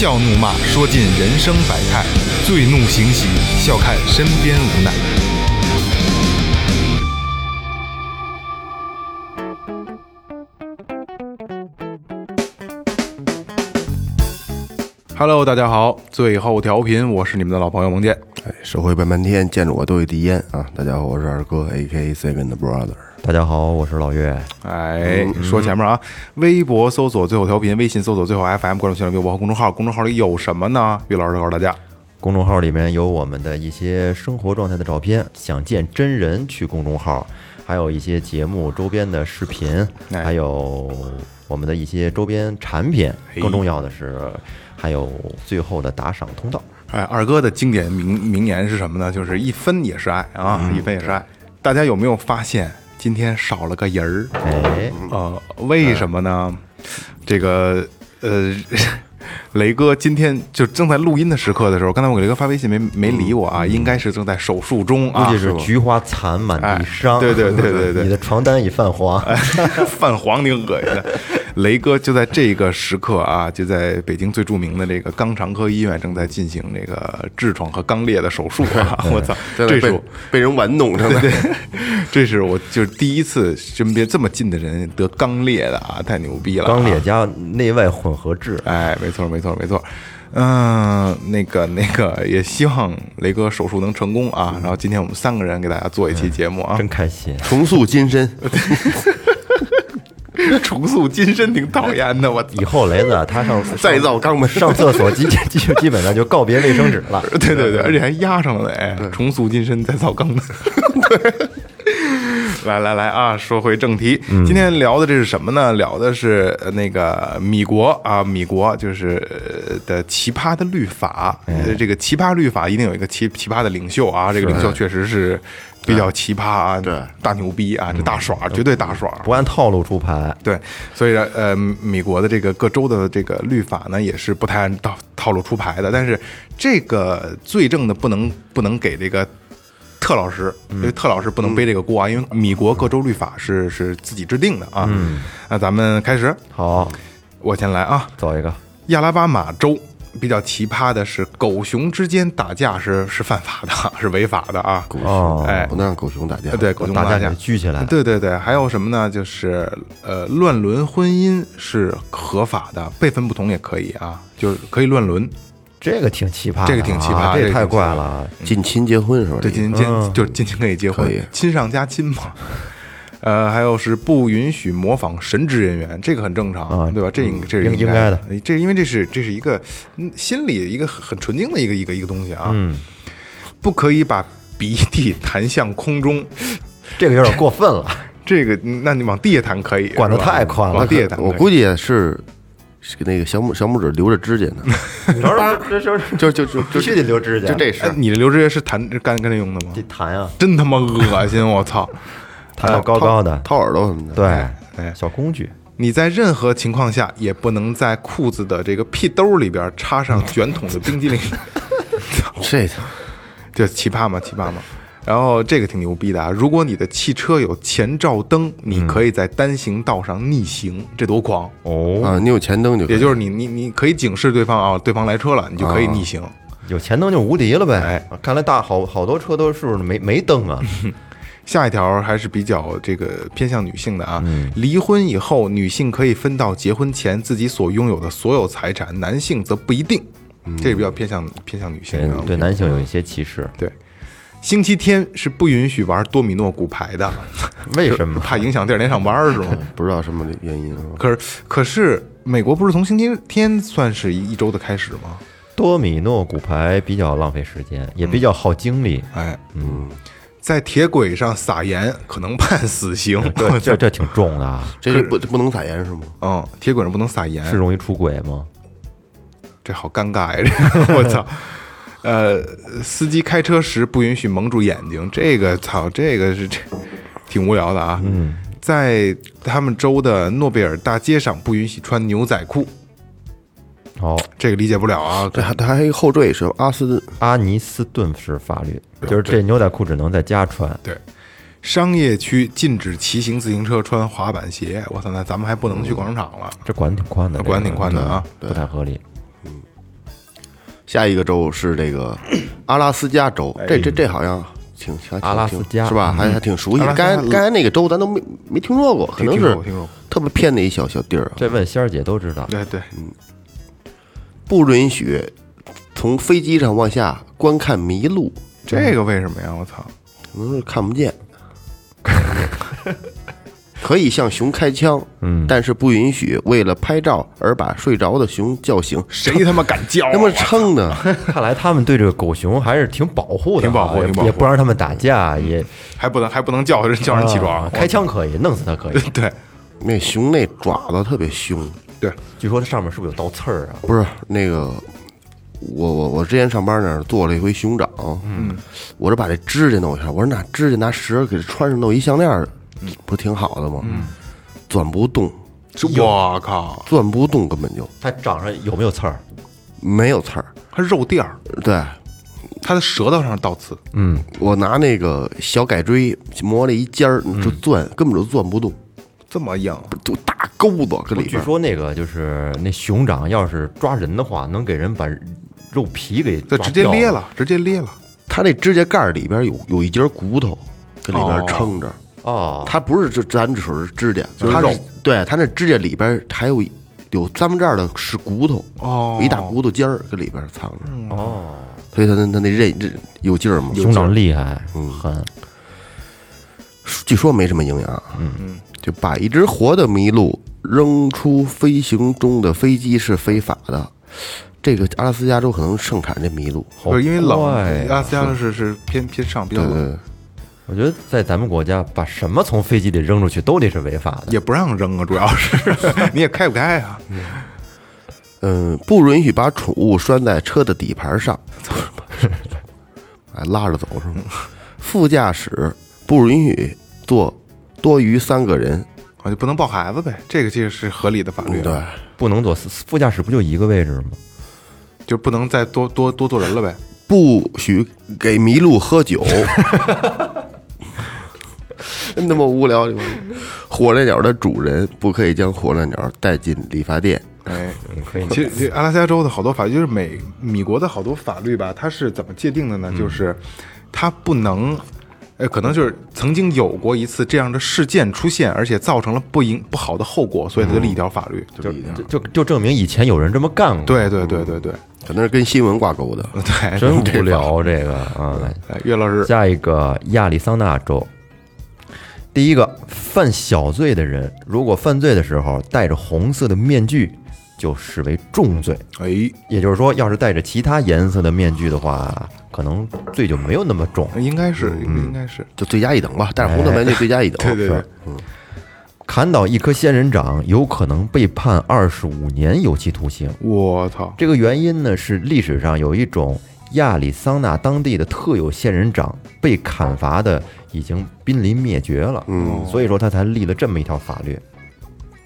笑怒骂，说尽人生百态；醉怒行喜，笑看身边无奈。Hello，大家好，最后调频，我是你们的老朋友蒙健。哎，社会半半天，见着我都有滴烟啊！大家好，我是二哥，A.K.A. Second Brother。大家好，我是老岳。哎，说前面啊，微博搜索最后调频，微信搜索最后 FM，关注新浪微博和公众号。公众号里有什么呢？岳老师告诉大家。公众号里面有我们的一些生活状态的照片，想见真人去公众号，还有一些节目周边的视频，哎还有我们的一些周边产品。嘿更重要的是，还有最后的打赏通道。哎，二哥的经典名名言是什么呢？就是一分也是爱啊，一分也是爱。大家有没有发现今天少了个人儿？哎，呃，为什么呢？这个呃，雷哥今天就正在录音的时刻的时候，刚才我给雷哥发微信没没理我啊，应该是正在手术中啊，估计是菊花残满地伤。哎对对对对对 你的床单已泛黄。泛黄挺恶心的。雷哥就在这个时刻啊，就在北京最著名的这个肛肠科医院正在进行这个痔疮和肛裂的手术啊！我操，这是我被人玩弄着呢。这是我就是第一次身边这么近的人得肛裂的啊，太牛逼了、肛裂。加内外混合痔，哎，没错，没错，没错。嗯、那个，那个，也希望雷哥手术能成功啊！然后今天我们三个人给大家做一期节目啊，真开心。重塑金身，重塑金身挺讨厌的，我以后雷子啊他上 再造肛门。上厕所基基基本上就告别卫生纸了。对对对，而且还压上了呢，哎，重塑金身再造肛门。来来来啊，说回正题，今天聊的这是什么呢？聊的是呃那个米国啊，米国就是呃的奇葩的律法。呃这个奇葩律法一定有一个奇奇葩的领袖啊，这个领袖确实是比较奇葩啊，对大牛逼啊，这大耍，绝对大耍。不按套路出牌，对，所以呢，呃，美国的这个各州的这个律法呢，也是不太按套套路出牌的。但是这个罪证呢，不能不能给这个特老师，因为特老师不能背这个锅啊，因为米国各州律法是是自己制定的啊。那咱们开始，好，我先来啊。走一个。亚拉巴马州比较奇葩的是，狗熊之间打架是是犯法的，是违法的啊。狗熊，哎不能让狗熊打架。对，狗熊架打架给聚起来。对对对，还有什么呢？就是呃，乱伦婚姻是合法的，辈分不同也可以啊，就是可以乱伦。这个挺奇葩这个挺奇葩这个太怪了。近亲结婚是吧？对，近亲就是近亲可以结婚，亲上加亲嘛。呃，还有是不允许模仿神职人员，这个很正常，啊对吧？这应这是应应该该的，这因为这是这是一个嗯心理一个很很纯净的一个一个一个东西啊。嗯，不可以把鼻涕弹向空中，这个有点过分了。这个那你往地下弹可以，管得太宽了往地下弹。我估计也是是那个小拇小拇指留着指甲呢，这这就就就就 必须得留指甲，就这事你的留指甲是弹干干这用的吗？得弹啊，真他妈恶心！我操！弹到高高的。掏耳朵什么的。对哎，小工具。你在任何情况下也不能在裤子的这个屁兜里边插上 卷筒的冰激凌，这这 奇葩吗？奇葩吗？然后这个挺牛逼的啊！如果你的汽车有前照灯，你可以在单行道上逆行，这多狂！哦，啊，你有前灯就可以也就是你你你可以警示对方啊，对方来车了，你就可以逆行。有前灯就无敌了呗。哎看来大好好多车都是没没灯啊。下一条还是比较这个偏向女性的啊，离婚以后，女性可以分到结婚前自己所拥有的所有财产，男性则不一定，这个比较偏向偏向女性对男性有一些歧视，对，星期天是不允许玩多米诺骨牌的，为什么？怕影响第二天上班是吗？不知道什么原因？可是可是美国不是从星期天算是一一周的开始吗？多米诺骨牌比较浪费时间，也比较耗精力。哎，嗯，在铁轨上撒盐可能判死刑。这这这挺重的啊，这是不不能撒盐是吗？嗯，铁轨上不能撒盐，是容易出轨吗？这好尴尬呀！这个 我操。呃，司机开车时不允许蒙住眼睛，这个操，这个是这挺无聊的啊。嗯，在他们州的诺贝尔大街上不允许穿牛仔裤，好，这个理解不了啊。这还它还有一个后缀是阿斯阿尼斯顿式法律，就是这牛仔裤只能在家穿。对，商业区禁止骑行自行车、穿滑板鞋。我操，那咱们还不能去广场了，这管挺宽的，管挺宽的啊。不太合理。嗯下一个州是这个 阿拉斯加州，这这这好像挺还挺阿拉斯加是吧？还还挺熟悉的。刚才刚才那个州咱都没没听说过，可能是特别偏的一小小地儿啊。这问仙儿姐都知道。对对，不允许从飞机上往下观看麋鹿，这个为什么呀？我操！可能是看不见。可以向熊开枪，嗯，但是不允许为了拍照而把睡着的熊叫醒。谁他妈敢叫啊？那么撑的，看来他们对这个狗熊还是挺保护的啊，挺保护也挺保护也不让他们打架，也还不能还不能叫人叫人起床啊，开枪可以，弄死他可以。对那熊那爪子特别凶。对，据说它上面是不是有倒刺儿啊？不是那个，我我我之前上班那儿做了一回熊掌，嗯，我这把这指甲弄一下，我说拿指甲拿绳儿给它穿上弄一项链儿，不挺好的吗？嗯，钻不动，我靠，钻不动，根本就。它掌上有没有刺儿？没有刺儿。它肉垫儿，对。它的舌头上倒刺，嗯，我拿那个小改锥磨了一尖儿，就钻，根本就钻不动，这么硬，就大钩子搁里边据。说那个就是那熊掌要是抓人的话，能给人把肉皮给抓这直接裂了，直接裂了。它那指甲盖里边有有一节骨头，搁里边哦撑着。哦。它不是就咱只是指甲，它就是肉对，它那指甲里边还有有三分之二的是骨头，哦一大骨头尖儿搁里边藏着，哦，所以它那它那韧韧有劲儿嘛。熊掌厉害，嗯狠。据说没什么营养，嗯嗯，就把一只活的麋鹿扔出飞行中的飞机是非法的。这个阿拉斯加州可能盛产这麋鹿，好不是因为冷，阿拉斯加是是偏偏上比较冷，对对对，我觉得在咱们国家，把什么从飞机里扔出去都得是违法的。也不让扔啊，主要是。你也开不开啊？嗯，不允许把宠物拴在车的底盘上，哎，拉着走是吗？副驾驶不允许坐多于三个人，我就不能抱孩子呗，这个其实是合理的法律，啊对，不能坐副驾驶，不就一个位置吗？就不能再多多多坐人了呗。不许给麋鹿喝酒。真他妈无聊！火烈鸟的主人不可以将火烈鸟带进理发店。哎，可以。其实其实阿拉斯加州的好多法律，就是美米国的好多法律吧，它是怎么界定的呢？就是它不能，呃，可能就是曾经有过一次这样的事件出现，而且造成了不应不好的后果，所以他就立一条法律，就就。就就就证明以前有人这么干过，对对对对对可能是跟新闻挂钩的。对，真无聊这个啊。哎岳老师，下一个亚利桑那州，第一个犯小罪的人，如果犯罪的时候戴着红色的面具，就视为重罪。哎，也就是说，要是戴着其他颜色的面具的话，可能罪就没有那么重。应该是应该是，就罪加一等吧，但是红色面具罪加一等。对对对是，砍倒一颗仙人掌，有可能被判二十五年有期徒刑。我操，这个原因呢，是历史上有一种亚利桑那当地的特有仙人掌被砍伐的已经濒临灭绝了，嗯，所以说他才立了这么一条法律。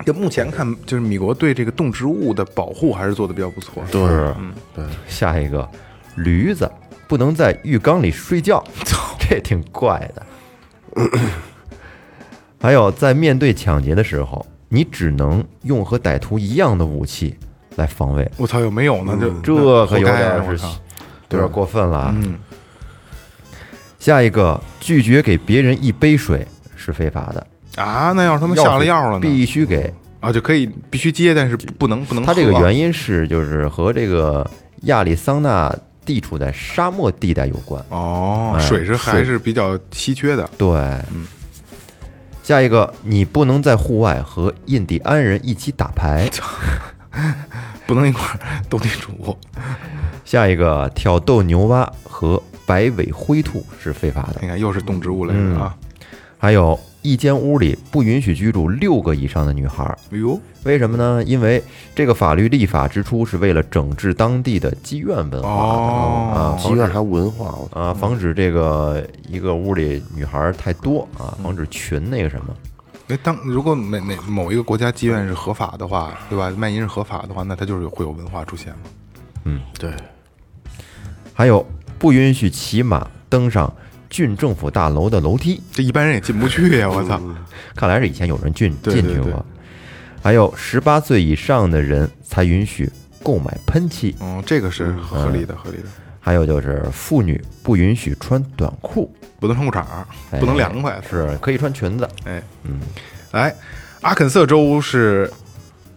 就目前看，就是米国对这个动植物的保护还是做的比较不错。是，对。下一个，驴子不能在浴缸里睡觉，这挺怪的。还有，在面对抢劫的时候，你只能用和歹徒一样的武器来防卫，我操，有没有呢？这这可有点是有点过分了啊。嗯，下一个，拒绝给别人一杯水是非法的，啊，那要是他们下了药了呢？必须给。啊，就可以必须接，但是不能不能喝。它这个原因是就是和这个亚利桑那地处在沙漠地带有关。哦，哎水是还水是比较稀缺的。对，嗯下一个，你不能在户外和印第安人一起打牌。不能一块儿斗地主。下一个，挑逗牛蛙和白尾灰兔是非法的。你看，又是动植物类嗯的啊。还有一间屋里不允许居住六个以上的女孩儿。哎呦，为什么呢？因为这个法律立法之初是为了整治当地的妓院文化啊，妓院还文化，啊，防止这个一个屋里女孩儿太多啊，防止群那个什么。因为当如果每每某一个国家妓院是合法的话，对吧？卖淫是合法的话，那它就是会有文化出现嘛。对，还有不允许骑马登上郡政府大楼的楼梯，这一般人也进不去呀！我操，看来是以前有人进进去过。还有十八岁以上的人才允许购买喷漆，嗯，这个是合理的，合理的，还有就是妇女不允许穿短裤，不能穿裤衩，不能凉快。是可以穿裙子。哎，嗯，来，阿肯色州是，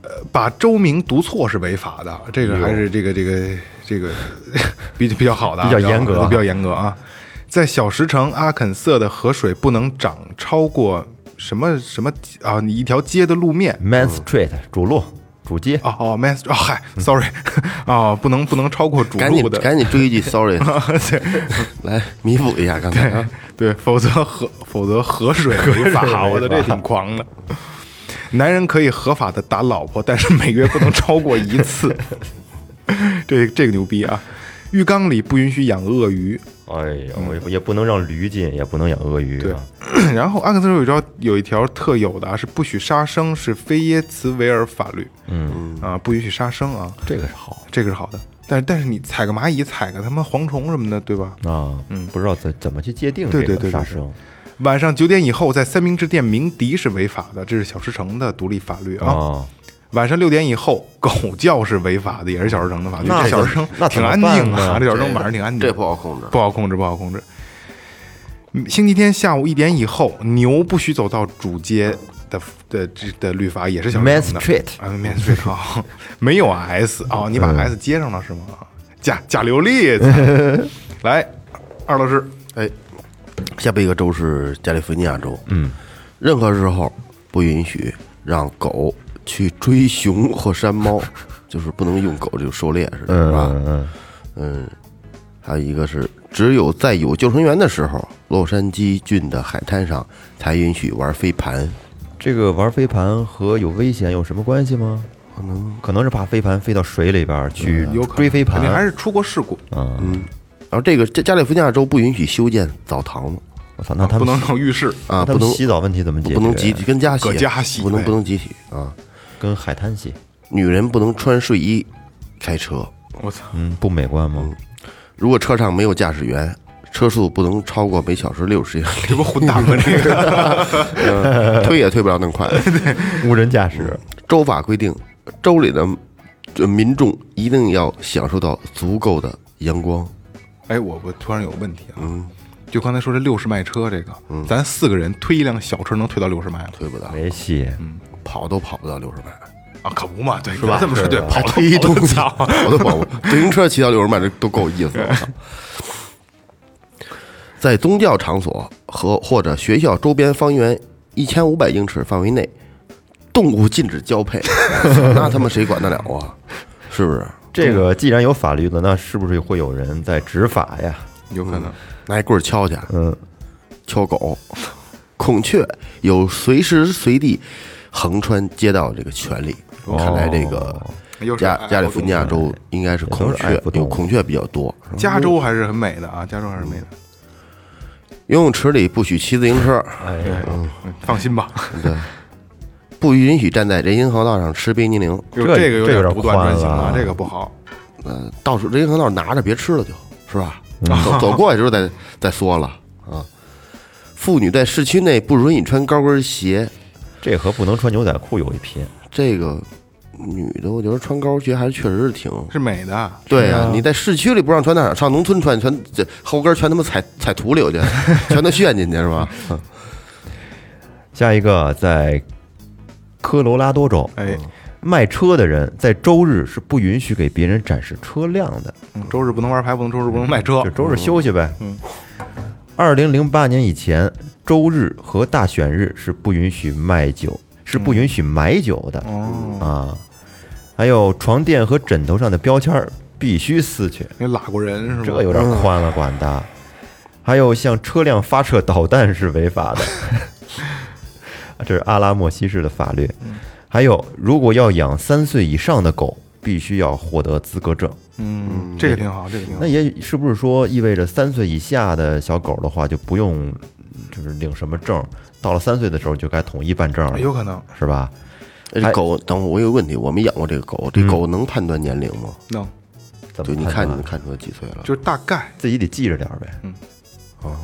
呃，把州名读错是违法的，这个还是这个这个这个比比较好的啊，比较严格比较严格啊。在小石城阿肯色的河水不能涨超过什么什么啊？你一条街的路面 Man Street 主路主街，哦哦，man 哦嗨，sorry 哦，不能不能超过主路的，赶紧追一句，sorry，来弥补一下刚才啊。对，否则河否则河水违法，我的这挺狂的。男人可以合法的打老婆，但是每月不能超过一次。这这个牛逼啊！浴缸里不允许养鳄鱼。哎呀，也也不能让驴进，也不能养鳄鱼对啊。然后阿克斯州有一条有一条特有的啊，是不许杀生，是菲耶茨维尔法律。嗯，啊，不允许杀生啊，这个是好这个是好的。但是但是你踩个蚂蚁，踩个他妈蝗虫什么的，对吧？啊。嗯，不知道怎怎么去界定这对对对对个杀生晚上九点以后在三明治店鸣笛是违法的，这是小石城的独立法律啊。啊。晚上六点以后，狗叫是违法的，也是小石城的法律。那这小石城那挺安静办呢啊，这小石城晚上挺安静，这不好控制。不好控制，不好控制。嗯星期天下午一点以后，牛不许走到主街的的这的律法也是小石 Man 城的 Street 啊，Man Street 啊，没有 S 啊，你把嗯 S 接上了是吗？假假流利，来，二老师，哎，下边一个州是加利福尼亚州。嗯，任何时候不允许让狗去追熊或山猫，就是不能用狗就狩猎似的，是吧？嗯嗯嗯，还有一个是，只有在有救生员的时候，洛杉矶郡的海滩上才允许玩飞盘。这个玩飞盘和有危险有什么关系吗？可能可能是怕飞盘飞到水里边去嗯有可能追飞盘肯定还是出过事故，嗯然后这个加加利福尼亚州不允许修建澡堂子我操，那他不能上浴室。啊，不能洗澡问题怎么解决？不能集体跟家洗，搁家洗不能不能集体啊。跟海滩系，女人不能穿睡衣开车，我操，嗯，不美观吗？如果车上没有驾驶员，车速不能超过每小时六十英里，这不混蛋吗？这个 推也推不了那么快。无人驾驶，州法规定，州里的呃民众一定要享受到足够的阳光。哎，我我突然有个问题啊，嗯就刚才说这六十迈车这个，咱四个人推一辆小车能推到六十迈吗？推不到，没戏。跑都跑不到六十迈，啊，可不嘛，对，是吧？这么说对，跑推东西，操跑都跑不。自行车骑到六十迈，这都够意思了。在宗教场所和或者学校周边方圆一千五百英尺范围内，动物禁止交配，那他妈谁管得了啊？是不是？这个既然有法律了，那是不是会有人在执法呀？有可能。拿一棍儿敲去，嗯，敲狗。孔雀有随时随地横穿街道这个权利。看来这个加加利福尼亚州应该是孔雀有孔雀比较多。加州还是很美的啊，加州还是美的。游泳池里不许骑自行车，哎，嗯放心吧，对，不允许站在人行横道上吃冰激凌。就这这个有点这有点独断专行了，啊这个不好。呃，到处人行横道拿着别吃了就，是吧？走 走过去之后再再说了啊。妇女在市区内不允许穿高跟鞋，这和不能穿牛仔裤有一拼。这个女的我觉得穿高跟鞋还是确实是挺。是美的，对呀、你在市区里不让穿那，上农村穿，全这后跟全他妈踩踩土里去，全都陷进去是吧？嗯下一个在科罗拉多州，哎，卖车的人在周日是不允许给别人展示车辆的，嗯周日不能玩牌，不能周日不能卖车就。周日休息呗。嗯，二零零八年以前，周日和大选日是不允许卖酒，是不允许买酒的哦，啊。还有床垫和枕头上的标签儿必须撕去，那拉过人是吗？这有点宽了管的。还有向车辆发射导弹是违法的，这是阿拉莫西市的法律。还有，如果要养三岁以上的狗，必须要获得资格证。嗯，这个挺好，这个挺好那。也是不是说意味着三岁以下的小狗的话就不用，就是领什么证，到了三岁的时候就该统一办证了，有可能。是吧？哎这狗，等会儿我有个问题，我没养过这个狗，这狗能判断年龄吗？能，怎就你看你能看出来几岁了？就是大概。自己得记着点儿呗。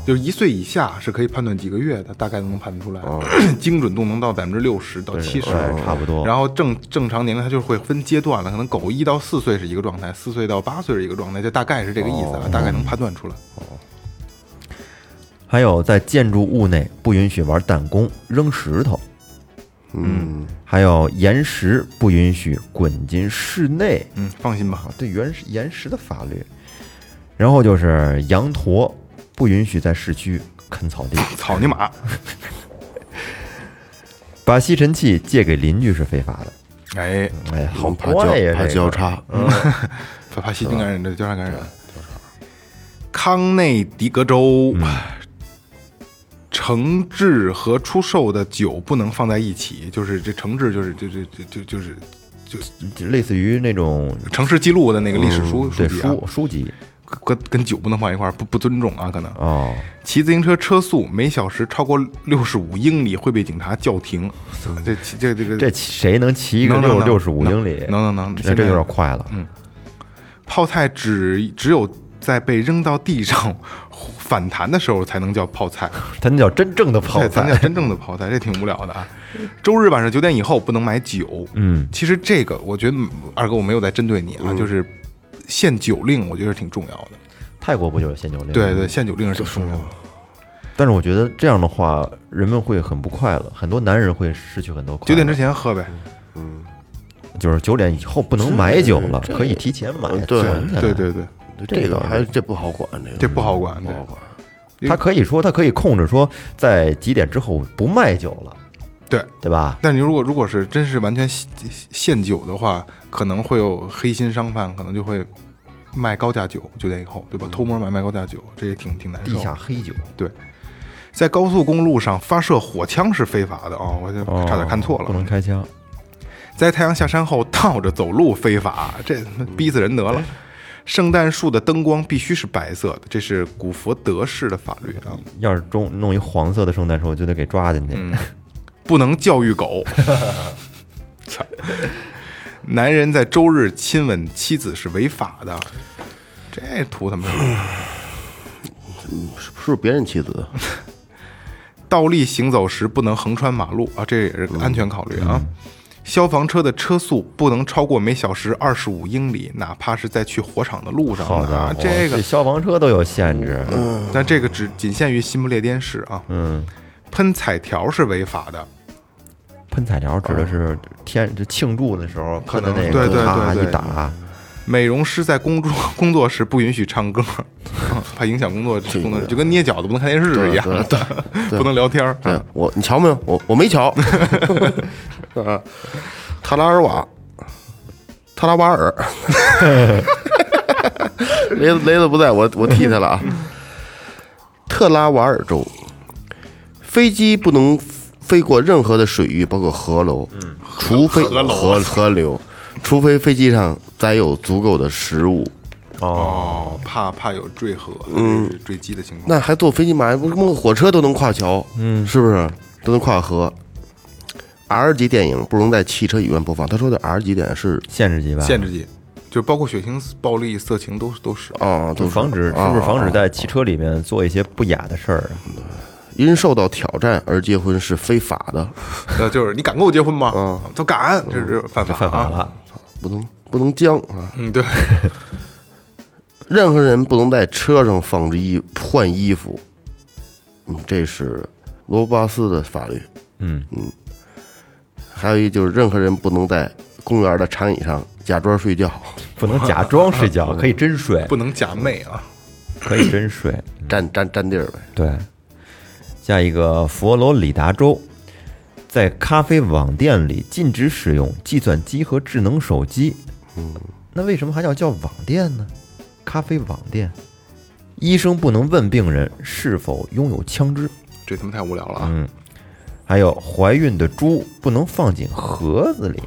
就是一岁以下是可以判断几个月的，大概都能判得出来，精准度能到百分之六十到七十，对差不多。然后正正常年龄它就会分阶段了，可能狗一到四岁是一个状态，四岁到八岁是一个状态，就大概是这个意思啊，大概能判断出来。还有在建筑物内不允许玩弹弓、扔石头，嗯，还有岩石不允许滚进室内。嗯，放心吧。啊，，对原石岩石的法律。然后就是羊驼不允许在市区啃草地，草泥马，把吸尘器借给邻居是非法的。哎，哎，好怕交怕交叉，怕怕细菌感染，这交叉感染。康内狄格州，承制和出售的酒不能放在一起，就是这承制就是就就就就就是就类似于那种城市记录的那个历史书对籍啊，书书籍跟跟酒不能放一块儿，不不尊重啊，可能。哦，骑自行车车速每小时超过六十五英里会被警察叫停。这骑这这个这谁能骑一个六六十五英里？能能能，那这有点快了。嗯泡菜只只有在被扔到地上 反弹的时候才能叫泡菜，才能叫真正的泡对，咱叫。真正的泡菜，这挺无聊的啊。周日晚上九点以后不能买酒。嗯，其实这个我觉得二哥我没有在针对你啊，嗯就是限酒令，我觉得挺重要的。泰国不就是限酒令？对对，。限酒令是挺重要的。但是我觉得这样的话，人们会很不快乐，很多男人会失去很多快乐。九点之前喝呗。嗯就是九点以后不能买酒了，可以提前买，嗯对对对对，这个还这不好管，这个这不好管，对不好管。他可以说，他可以控制说，在几点之后不卖酒了，对。对吧？但你如果如果是真是完全限限酒的话，可能会有黑心商贩，可能就会卖高价酒，九点以后，对吧？偷摸买卖高价酒，这也挺挺难受地。下黑酒，对，在高速公路上发射火枪是非法的哦，我差点看错了。不能开枪。在太阳下山后倒着走路非法，这逼死人得了。圣诞树的灯光必须是白色的，这是古佛德式的法律啊，要是中弄一黄色的圣诞树，我就得给抓进去。不能教育狗。操！男人在周日亲吻妻子是违法的，这图他妈什么？是不是别人妻子？倒立行走时不能横穿马路啊，这也是个安全考虑啊。消防车的车速不能超过每小时二十五英里，哪怕是在去火场的路上啊好家伙，。这个，消防车都有限制。但这个只仅限于新不列颠市啊。嗯，喷彩条是违法的，喷彩条指的是天这庆祝的时候可喷的那能对对个，咔对对一打，美容师在工作 工作时不允许唱歌，怕影响工作工作，就跟捏饺子不能看电视一样，不能聊天儿。对我，你瞧没有？我我没瞧。啊，特拉尔瓦，特拉瓦尔，雷子雷子不在我我替他了啊。特拉瓦尔州，飞机不能飞过任何的水域，包括河流，除非河河河流，除非飞机上载有足够的食物。哦，怕怕有坠河、嗯坠机的情况。那还坐飞机嘛？不是梦火车都能跨桥，嗯，是不是都能跨河？R 级电影不能在汽车影院播放。他说的 R 级电影是限制级吧？限制级，就包括血腥、暴力、色情都都是。啊，都就是防止是不是防止在汽车里面做一些不雅的事儿啊？因受到挑战而结婚是非法的，呃，就是你敢跟我结婚吗？嗯都敢，这是犯法啊。犯法了。不能不能僵啊。嗯，对，任何人不能在车上放置衣换衣服，嗯，这是罗巴斯的法律。嗯嗯，还有一就是任何人不能在公园的长椅上假装睡觉，不能假装睡觉，可以真睡，不能假寐啊。可以真睡。占占占地儿呗。对，下一个佛罗里达州，在咖啡网店里禁止使用计算机和智能手机。嗯，那为什么还要叫网店呢？咖啡网店，医生不能问病人是否拥有枪支。这他妈太无聊了啊！嗯，还有怀孕的猪不能放进盒子里。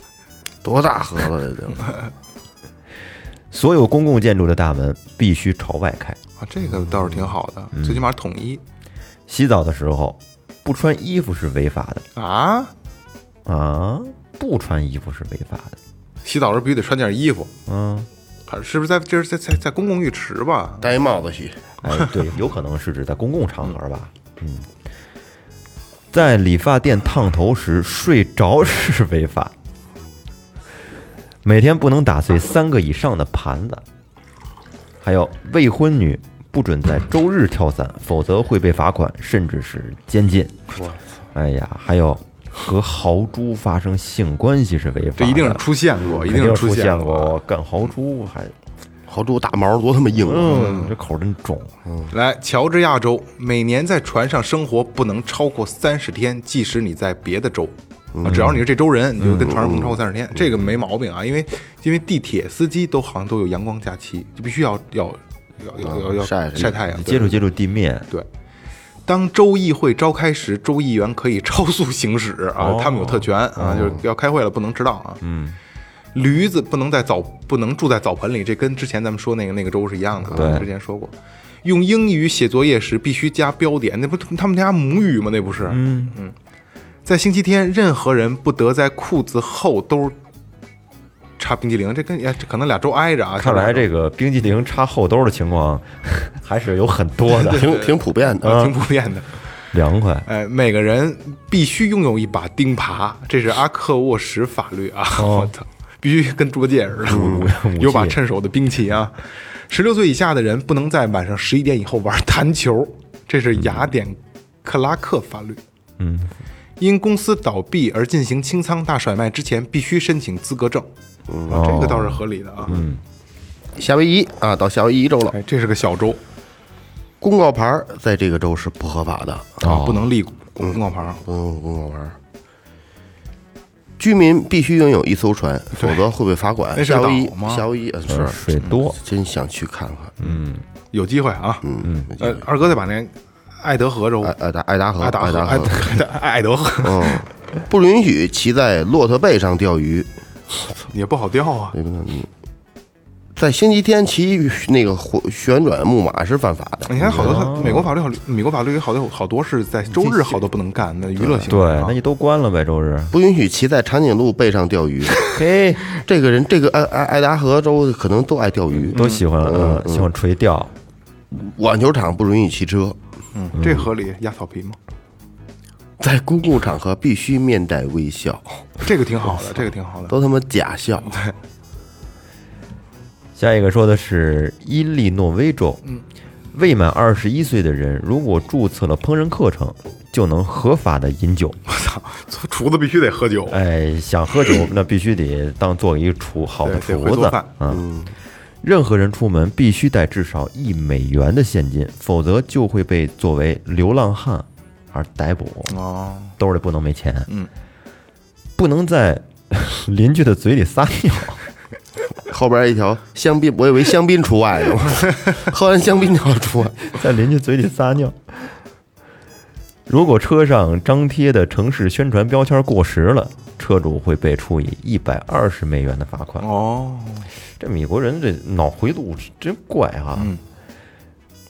多大盒子这都 所有公共建筑的大门必须朝外开。啊，这个倒是挺好的，最起码统一。洗澡的时候不穿衣服是违法的啊，啊，不穿衣服是违法的。洗澡时候必须得穿件衣服，嗯，还是不是在这是在在在公共浴池吧？戴一帽子洗，哎，对，有可能是指在公共场合吧。嗯，在理发店烫头时睡着是违法。每天不能打碎三个以上的盘子。还有未婚女不准在周日跳伞，否则会被罚款，甚至是监禁。哎呀，还有和豪猪发生性关系是违法的，这一定是出现过，一定是出现过。干豪猪还，豪猪大毛多他妈硬啊！嗯，这口真重。来，乔治亚州每年在船上生活不能超过三十天，即使你在别的州。啊，只要你是这州人，你就跟船上不能超过三十天，这个没毛病啊。因为因为地铁司机都好像都有阳光假期，就必须要要要要要要晒晒太阳，接触接触地面，对。当州议会召开时，州议员可以超速行驶啊，他们有特权啊，就是要开会了不能迟到啊。嗯，驴子不能在澡不能住在澡盆里，这跟之前咱们说那个那个州是一样的啊。对之前说过，用英语写作业时必须加标点，那不他们家母语吗？那不是？嗯嗯，在星期天，任何人不得在裤子后兜插冰激凌，这跟哎这可能俩州挨着啊。看来这个冰激凌插后兜的情况 还是有很多的，挺挺普遍的。呃挺普遍的。凉快。哎，每个人必须拥有一把钉耙，这是阿克沃什法律啊！我操，必须跟猪八戒似的，有把趁手的兵器啊！十六岁以下的人不能在晚上十一点以后玩弹球，这是雅典克拉克法律。嗯，因公司倒闭而进行清仓大甩卖之前，必须申请资格证。啊，这个倒是合理的啊！嗯，夏威夷啊，到夏威夷州了，哎，这是个小州。公告牌儿在这个州是不合法的，啊，不能立公告牌。不能公告牌儿。居民必须拥有一艘船，否则会被罚款。是夏威夷岛吗，夏威夷呃是。嗯水多，真想去看看。嗯，有机会啊！嗯嗯，呃，二哥再把那爱德荷州爱爱达爱达河爱达荷达荷，爱爱德荷嗯，不允许骑在骆驼背上钓鱼。也不好钓啊。对不对？嗯，在星期天骑那个旋旋转木马是犯法的。你看，好多美国法律好，美国法律有好多好多是在周日好多不能干的娱乐行为对啊。，那你都关了呗，周日。不允许骑在长颈鹿背上钓鱼。嘿，这个人，这个爱爱爱达荷州可能都爱钓鱼，都喜欢，嗯，喜欢垂钓。网球场不允许骑车，嗯，这合理，压草皮嘛，在公共场合必须面带微笑，这个挺好的，这个挺好的。都他妈假笑。下一个说的是伊利诺威州，未满二十一岁的人如果注册了烹饪课程，就能合法的饮酒。我操，厨子必须得喝酒，哎，想喝酒 那必须得当做一个厨好的对得会厨子做饭。嗯，任何人出门必须带至少一美元的现金，否则就会被作为流浪汉而逮捕。哦，兜里不能没钱，嗯，不能在 邻居的嘴里撒尿。后边一条香槟，我以为香槟除外呢，喝完香槟就要除外。在邻居嘴里撒尿。如果车上张贴的城市宣传标签过时了，车主会被处以一百二十美元的罚款。哦，这美国人这脑回路真怪哈、嗯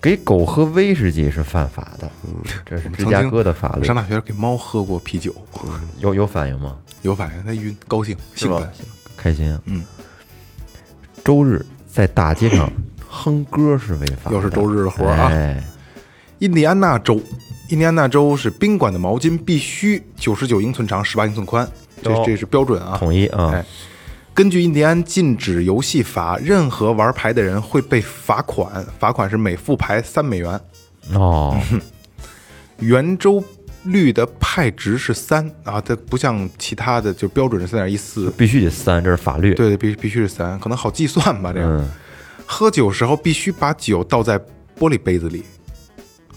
给狗喝威士忌是犯法的，这是芝加哥的法律上。大学给猫喝过啤酒，有有反应吗？有反应，它晕，高兴，兴奋。开心啊！嗯，周日在大街上哼歌是违法的，又是周日的活儿啊哎，印第安纳州，印第安纳州是宾馆的毛巾必须九十九英寸长，十八英寸宽，这哦这是标准啊。统一啊哎，根据印第安禁止游戏法，任何玩牌的人会被罚款，罚款是每副牌三美元。哦，圆周率的派值是三啊，它不像其他的就标准是三点一四，必须得三，这是法律。对对，必必须是三，可能好计算吧。这样，嗯，喝酒时候必须把酒倒在玻璃杯子里，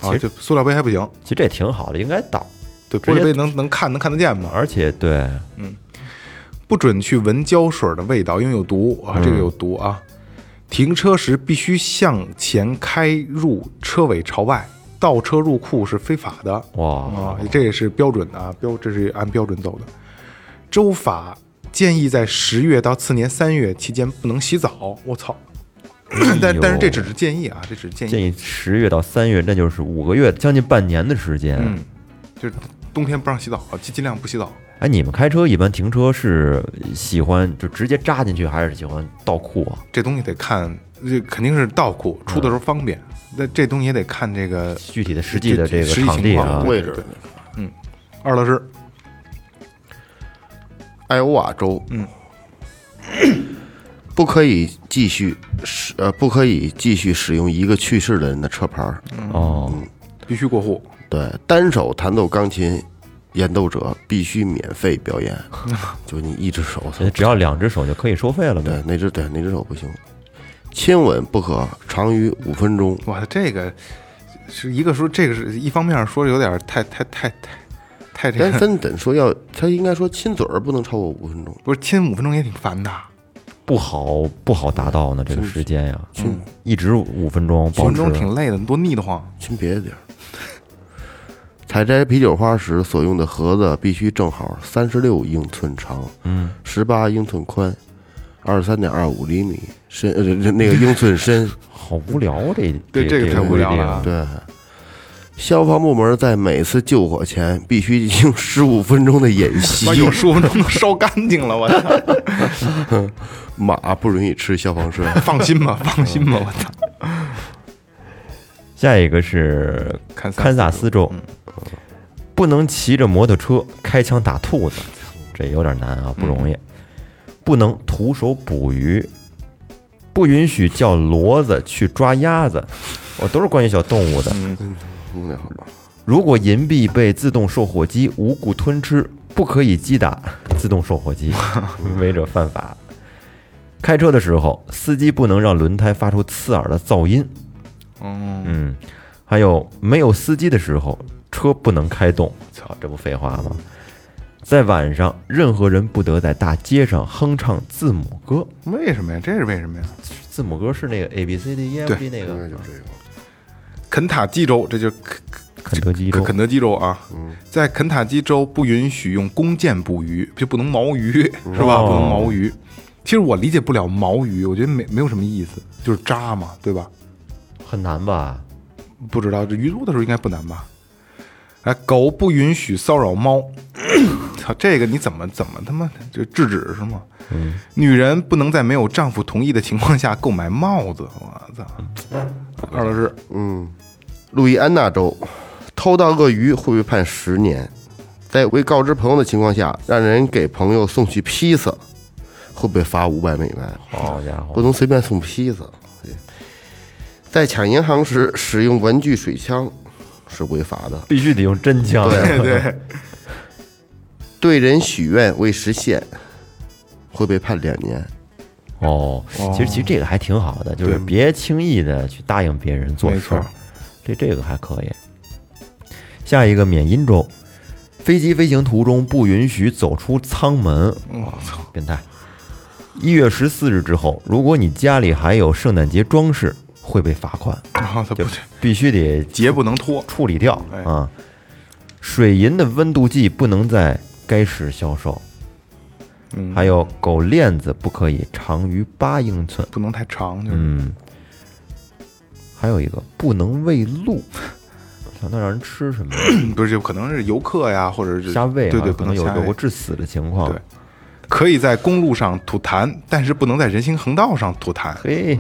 啊，就塑料杯还不行。其实这挺好的，应该倒。对，玻璃杯能能看能看得见吗？而且对，不准去闻胶水的味道，因为有毒啊，这个有毒啊。停车时必须向前开入车尾朝外，倒车入库是非法的哇，啊，这也是标准的啊，标这是按标准走的。州法建议在十月到次年三月期间不能洗澡，我操！但但是这只是建议啊，这只是建议。建议十月到三月，那就是五个月，将近半年的时间。嗯，就是冬天不让洗澡，尽尽量不洗澡。哎，你们开车一般停车是喜欢就直接扎进去，还是喜欢倒库啊？这东西得看，这肯定是倒库，出的时候方便。那这东西也得看这个具体的实际的这个实际场地啊情况，位置。嗯二老师，艾欧瓦州，嗯，不可以继续使呃，不可以继续使用一个去世的人的车牌儿。哦，必须过户。对，单手弹奏钢琴演奏者必须免费表演，就你一只手。呃只要两只手就可以收费了对。，那只对那只手不行。亲吻不可长于五分钟。哇，这个是一个说这个是一方面说有点太太太太太这个，但分等说要，他应该说亲嘴儿不能超过五分钟。不是亲五分钟也挺烦的。不好不好达到呢，这个时间呀，亲一直五分钟五分钟挺累的，多腻得慌。亲别的地儿。采摘啤酒花时所用的盒子必须正好三十六英寸长，嗯，十八英寸宽，二十三点二五厘米深，呃，那个英寸深。好无聊啊这对这个太无聊了对，消防部门在每次救火前必须进行十五分钟的演习妈。有十五分钟都烧干净了，我操！马不允许吃消防栓。放心吧，放心吧，我操！下一个是堪萨斯堪萨斯州，嗯不能骑着摩托车开枪打兔子，这有点难啊，不容易。不能徒手捕鱼，不允许叫骡子去抓鸭子，我都是关于小动物的。如果银币被自动售货机无故吞吃，不可以击打自动售货机，违者犯法。开车的时候，司机不能让轮胎发出刺耳的噪音。嗯，嗯，还有没有司机的时候，车不能开动。操，这不废话吗？在晚上，任何人不得在大街上哼唱字母歌。为什么呀？这是为什么呀？字母歌是那个 A B C D E F 对 G 那个应该就这个。肯塔基州，这就是肯肯德基州。肯德基州啊，在肯塔基州不允许用弓箭捕鱼，就不能毛鱼，是吧？哦不能毛鱼。其实我理解不了毛鱼，我觉得没没有什么意思，就是扎嘛，对吧？很难吧？不知道这鱼多的时候应该不难吧？哎，狗不允许骚扰猫，操，这个你怎么怎么他妈就制止是吗？嗯，女人不能在没有丈夫同意的情况下购买帽子，我操！二老师，嗯，路易安那州偷盗鳄鱼会被判十年，在未告知朋友的情况下，让人给朋友送去披萨，会被罚五百美元。好家伙不，能随便送披萨。对在抢银行时使用文具水枪是违法的。必须得用真枪。对对，对人许愿未实现会被判两年。哦，其实其实这个还挺好的，就是别轻易的去答应别人做事儿错，这这个还可以。下一个缅因州，飞机飞行途中不允许走出舱门。我操，变态！一月十四日之后，如果你家里还有圣诞节装饰，会被罚款，然后他不必须得节不能拖，处理掉哎。啊。水银的温度计不能在该市销售，嗯，还有狗链子不可以长于八英寸。不能太长，就是。嗯，还有一个不能喂鹿，想那让人吃什么？不是就可能是游客呀，或者是瞎喂啊，对对，可能有有过致死的情况。对。可以在公路上吐痰，但是不能在人行横道上吐痰。嘿，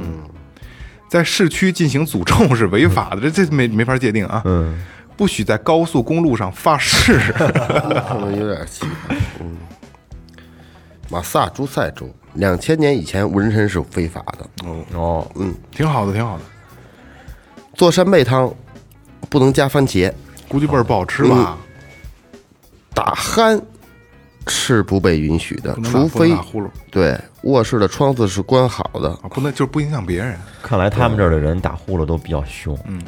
在市区进行诅咒是违法的，这这没没法界定啊。嗯，不许在高速公路上发誓。可能有点奇怪。嗯，马萨诸塞州两千年以前纹身是非法的。哦，嗯挺好的，挺好的，做扇贝汤不能加番茄，估计味儿不好吃吧？打鼾是不被允许的除非打呼噜对卧室的窗子是关好的。啊，不能就是不影响别人。看来他们这儿的人打呼噜都比较凶。嗯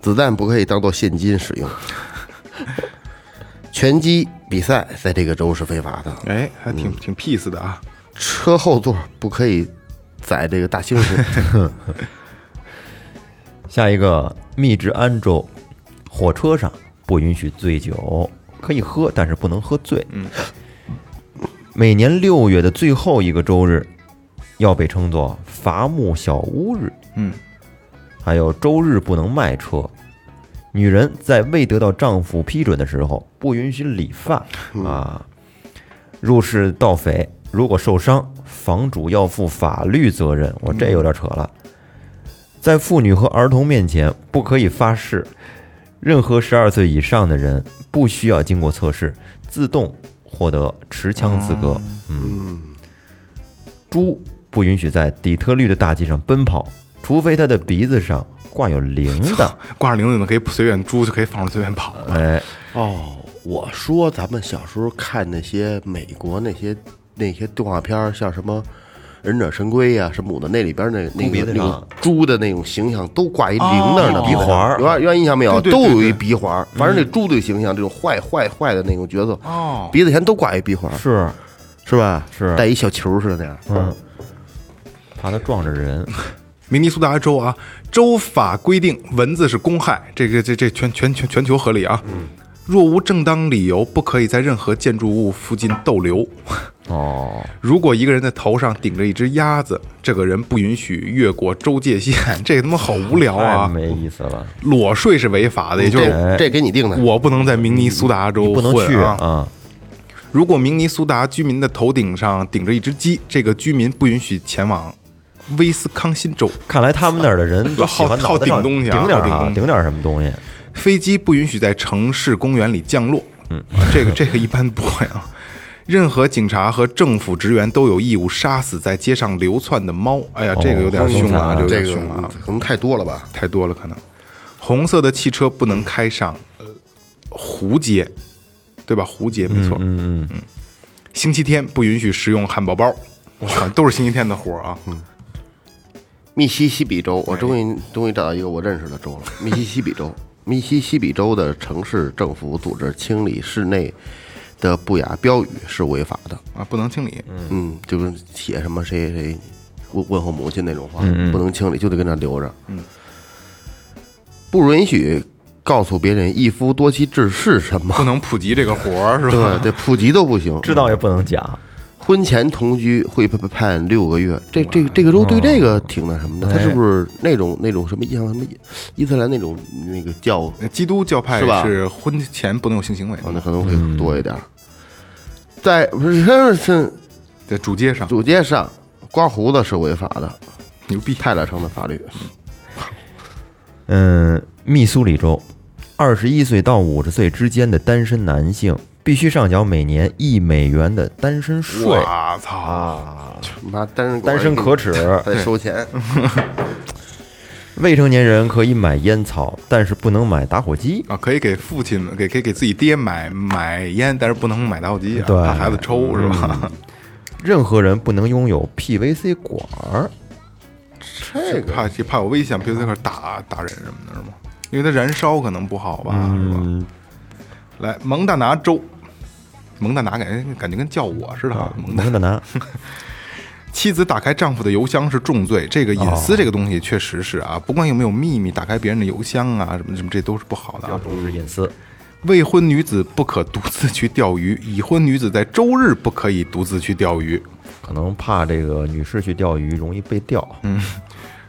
子弹不可以当做现金使用。拳击比赛在这个州是非法的，哎，还挺挺 peace 的啊。车后座不可以载这个大猩猩。下一个密治安州，火车上不允许醉酒，可以喝，但是不能喝醉。嗯，每年六月的最后一个周日，要被称作伐木小屋日。嗯，还有周日不能卖车，女人在未得到丈夫批准的时候，不允许理发啊。入室盗匪如果受伤，房主要负法律责任。我这有点扯了。在妇女和儿童面前不可以发誓。任何十二岁以上的人不需要经过测试，自动获得持枪资格。嗯，猪不允许在底特律的大街上奔跑，除非它的鼻子上挂有铃铛。挂上铃铛就可以随便猪就可以放着随便跑。哎，哦，我说咱们小时候看那些美国那些那些动画片儿，像什么。忍者神龟呀、什么的，那里边那那个那个猪的那种形象都挂一铃铛的鼻环有点有点印象没有？都有一鼻环儿。反正那猪的形象，这种坏坏坏的那种角色，哦，鼻子前都挂一鼻环，是是吧？是带一小球似的那样。嗯，怕它撞着人。明尼苏达州啊，州法规定蚊子是公害，这个这这全全全全球合理啊。若无正当理由，不可以在任何建筑物附近逗留。哦，如果一个人的头上顶着一只鸭子，这个人不允许越过州界线。这他妈好无聊啊！没意思了，裸睡是违法的，也就是哎这给你定的。我不能在明尼苏达州不能去混啊。啊。如果明尼苏达居民的头顶上顶着一只鸡，这个居民不允许前往威斯康辛州。看来他们那儿的人都 喜欢好脑袋上好顶东西啊顶点儿啊，顶东西顶点儿什么东西。飞机不允许在城市公园里降落。嗯，这个这个一般不会啊。任何警察和政府职员都有义务杀死在街上流窜的猫。哎呀，这个有点凶了啊，哦这个有点凶了啊，可能太多了吧？太多了可能。红色的汽车不能开上呃湖街，对吧？湖街没错。嗯嗯嗯，星期天不允许食用汉堡包。我靠，都是星期天的活儿啊。密西西比州，我终于终于找到一个我认识的州了。密西西比州，密西西比州的城市政府组织清理室内的不雅标语是违法的。啊，不能清理。嗯，就是写什么谁谁问问候母亲那种话，不能清理，就得跟那留着。嗯，不允许告诉别人一夫多妻制是什么。不能普及这个活儿是吧？对对，普及都不行。知道也不能讲。婚前同居会被判六个月。这这这个州对这个挺那什么的，他是不是那种那种什么像什么伊斯兰那种那个教？基督教派是吧是婚前不能有性行为，哦，那可能会多一点儿。在不是是在主街上主街上刮胡子是违法的，牛逼。泰勒城的法律。嗯，密苏里州，二十一岁到五十岁之间的单身男性必须上缴每年一美元的单身税。我操！啊，妈单身单身可耻。还得收钱。未成年人可以买烟草，但是不能买打火机。啊，可以给父亲给可以给自己爹买买烟，但是不能买打火机啊，对怕孩子抽是吧？任何人不能拥有 PVC 管儿。这个怕怕有危险，，PVC 管打打人什么的，是吗？因为它燃烧可能不好吧，是吧？来，蒙大拿州，蒙大拿感觉感觉跟叫我似的啊，蒙大蒙大拿，妻子打开丈夫的邮箱是重罪，这个隐私这个东西确实是啊，不管有没有秘密，打开别人的邮箱啊，什么什么，这都是不好的啊。重视隐私。未婚女子不可独自去钓鱼，已婚女子在周日不可以独自去钓鱼。可能怕这个女士去钓鱼容易被钓。嗯，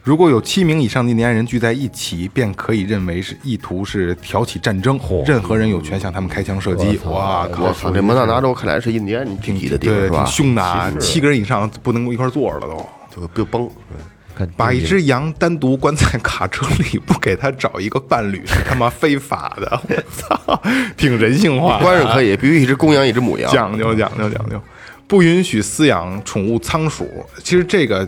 如果有七名以上的年人聚在一起，便可以认为是意图是挑起战争，任何人有权向他们开枪射击。哇靠！我操，这蒙大拿州看来是印第安人聚集的地方对，挺？凶的啊，七个人以上不能一块坐着了都。就就崩。把一只羊单独关在卡车里，不给它找一个伴侣，是他妈非法的！我操，挺人性化啊。关是可以，必须一只公羊，一只母羊。讲究讲究讲究，不允许饲养宠物仓鼠。其实这个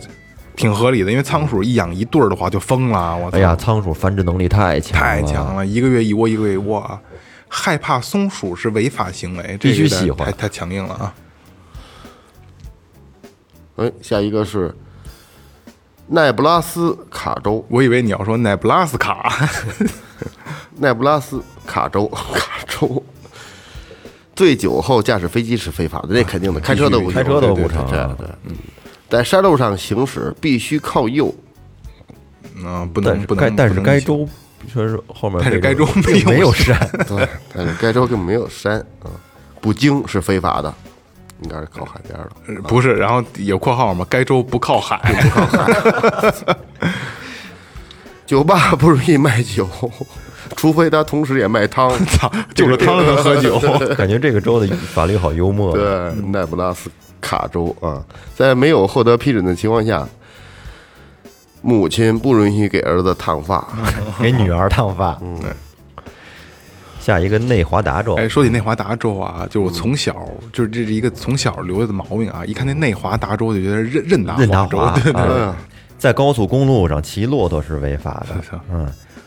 挺合理的，因为仓鼠一养一对儿的话就疯了。我操，哎呀，仓鼠繁殖能力太强，太强。了，一个月一窝，一个月一窝啊！害怕松鼠是违法行为，这必须喜欢太太强硬了啊！哎，下一个是奈布拉斯卡州，我以为你要说奈布拉斯卡，奈布拉斯卡州 卡州。醉酒后驾驶飞机是非法的，那肯定的，开车都不开车都不成对对对，嗯，在山路上行驶必须靠右，嗯，不但能不能，但是不能行该州确实后面但是该州没有没有山，对，但是该州根本没有山啊。捕鲸是非法的，应该是靠海边的。呃不是，然后有括号吗？该州不靠海，酒吧不容易卖酒，除非他同时也卖汤，操，就着汤能 喝酒。感觉这个州的法律好幽默。对，奈布拉斯卡州啊，在没有获得批准的情况下，母亲不允许给儿子烫发。给女儿烫发。嗯。下一个内华达州，哎，说起内华达州啊，就是我从小就是这是一个从小留下的毛病啊，一看那内华达州就觉得任任达任达州，华对对对，啊，在高速公路上骑骆驼是违法的。嗯，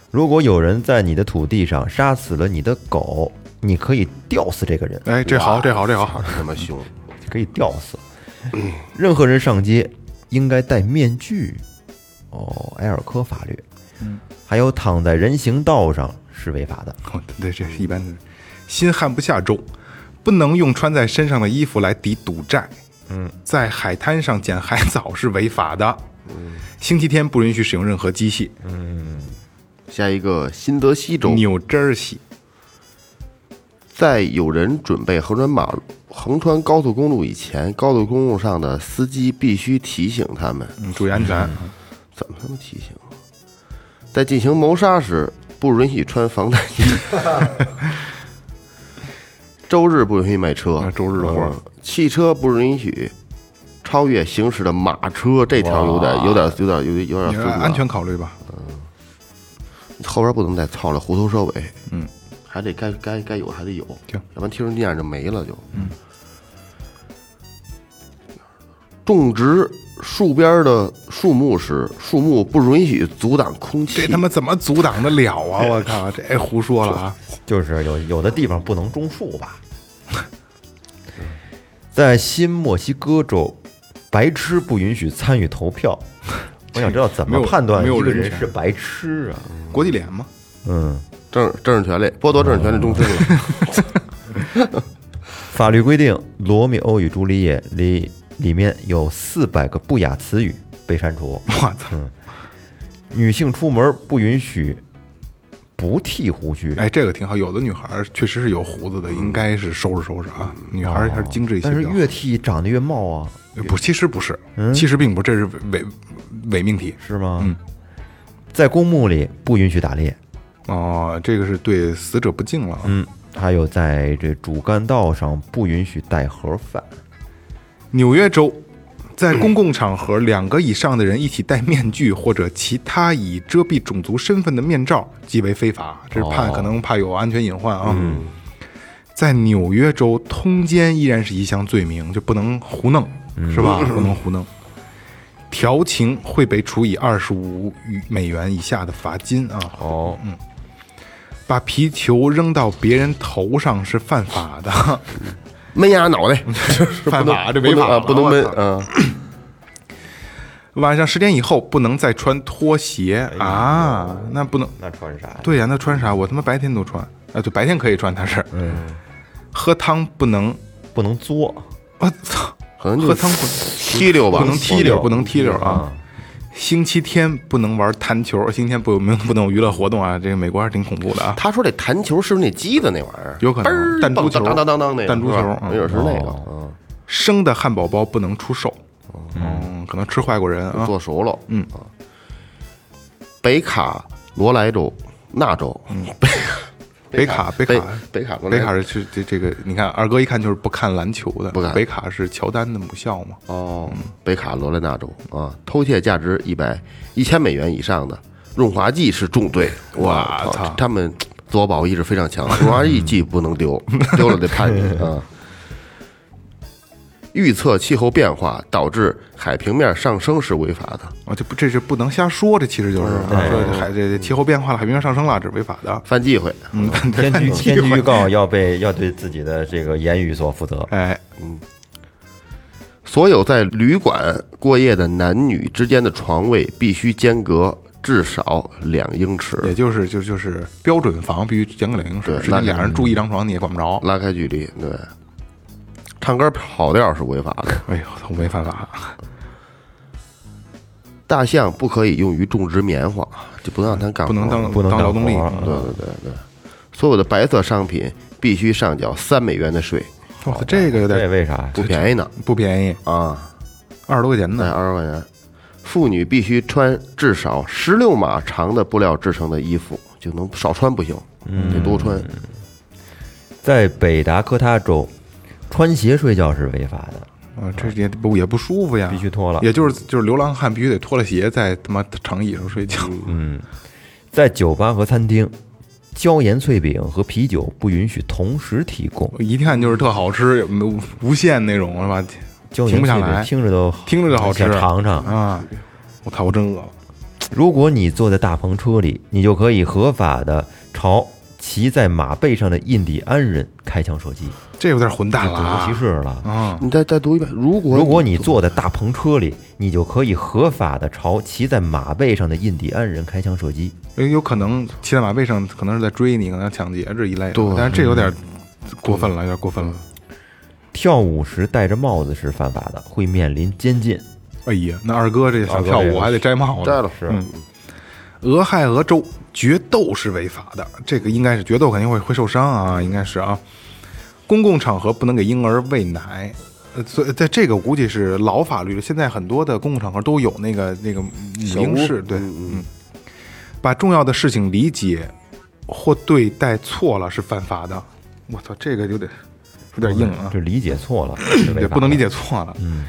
如果有人在你的土地上杀死了你的狗，你可以吊死这个人，哎，这好，这好，这好，真他妈凶！可以吊死。任何人上街应该戴面具。哦，埃尔科法律。嗯，还有躺在人行道上是违法的。哦对，这是一般的。新汉不下州不能用穿在身上的衣服来抵赌债。嗯，在海滩上捡海藻是违法的。嗯，星期天不允许使用任何机器。下一个新泽西州，New Jersey 在有人准备横穿马路、横穿高速公路以前，高速公路上的司机必须提醒他们。嗯，注意安全。怎么他妈提醒？在进行谋杀时，不允许穿防弹衣。周日不允许买车啊，周日的活儿嗯汽车不允许超越行驶的马车。这条有点、有点、有点、有点、有点复杂。你按安全考虑吧。后边不能再操了，虎头蛇尾。嗯，还得该该该有还得有，行要不然听着那样就没了就。嗯，种植树边的树木时，树木不允许阻挡空气。这他妈怎么阻挡得了啊！我靠，这胡说了啊！就是有有的地方不能种树吧。在新墨西哥州，白痴不允许参与投票。我想知道怎么判断没有一个人是白痴啊？国际脸吗，嗯，政政治权利剥夺政治权利终身了。法律规定，《罗密欧与朱丽叶》里里面有四百个不雅词语被删除。我操！女性出门不允许不剃胡须，哎，这个挺好。有的女孩儿确实是有胡子的，应该是收拾收拾啊。女孩儿还是精致一些。但是越剃长得越茂啊，不，其实不是，其实并不，这是伪伪命题。是吗？嗯，在公墓里不允许打猎。哦，这个是对死者不敬了。嗯，还有在这主干道上不允许带盒饭。纽约州，在公共场合，两个以上的人一起戴面具或者其他以遮蔽种族身份的面罩，即为非法。这是怕哦可能怕有安全隐患啊。在纽约州，通奸依然是一项罪名，就不能胡弄，是吧？不能胡弄。调情会被处以二十五美元以下的罚金啊！哦，嗯把皮球扔到别人头上是犯法的，闷压脑袋，犯法这违法不能闷啊。晚上十点以后不能再穿拖鞋啊，那不能。那穿啥？对呀、那穿啥？我他妈白天都穿。啊，对，白天可以穿，他是。嗯。喝汤不能，不能作。我操！喝汤不踢溜吧，不能踢溜，不能踢溜啊啊。星期天不能玩弹球，星期天不能不能有娱乐活动啊。这个美国还是挺恐怖的啊。他说这弹球是不是那机子那玩意儿？有可能弹珠球当当当当那个弹珠球没准是那个，嗯，生的汉堡包不能出售。嗯，可能吃坏过人啊。做熟了，嗯啊。北卡罗来州、纳州，北卡北北卡北卡罗来北卡是这这个，你看二哥一看就是不看篮球的。不看北卡是乔丹的母校嘛？哦，北卡罗来纳州啊，偷窃价值一百一千美元以上的润滑剂是重罪。哇操他们自我保护意识非常强，润滑剂既不能丢，丢了得判你啊。预测气候变化导致海平面上升是违法的。啊，这不这是不能瞎说，这其实就是嗯啊说这海这这气候变化了，海平面上升了，这是违法的。犯忌讳，嗯，天气天气预告要被要对自己的这个言语所负责。哎，嗯所有在旅馆过夜的男女之间的床位必须间隔至少两英尺，也就是就就是标准房必须间隔两英尺，对那俩人住一张床你也管不着。拉开距离。对，唱歌跑调是违法的。哎呦，我没办法。大象不可以用于种植棉花，就不能让它干活，不能当不能当劳动力。对对对对，所有的白色商品必须上缴三美元的税，哇塞，这个有这点为啥？不便宜呢不便宜，啊，二十多块钱才呢。二十块钱。妇女必须穿至少十六码长的布料制成的衣服，就能少穿不行，得多穿。在北达科他州，穿鞋睡觉是违法的，啊，这也不也不舒服呀，必须脱了。也就是就是流浪汉必须得脱了鞋在他妈长椅上睡觉。嗯，在酒吧和餐厅，椒盐脆饼和啤酒不允许同时提供。一看就是特好吃，无无限那种是吧？椒盐脆饼停不下来，听着都听着就好吃想尝尝。啊！我靠，我真饿了。如果你坐在大篷车里，你就可以合法的朝骑在马背上的印第安人开枪射击，这有点混蛋了种族啊歧！视了。啊，你再再读一遍，如果如果你坐在大篷车里，你就可以合法的朝骑在马背上的印第安人开枪射击。有可能骑在马背上，可能是在追你，可能要抢劫这一类的对。但是这有点过分了，有点过分了。跳舞时戴着帽子是犯法的，会面临监禁。哎呀，那二哥这想跳舞还得摘帽子。摘了，是嗯俄亥俄州决斗是违法的，这个应该是决斗肯定会会受伤啊，应该是啊。公共场合不能给婴儿喂奶，呃，所以在这个我估计是老法律了。现在很多的公共场合都有那个那个母婴室，对，嗯，把重要的事情理解或对待错了是犯法的。我操，这个有点有点硬啊，就理解错了，对，不能理解错了。嗯，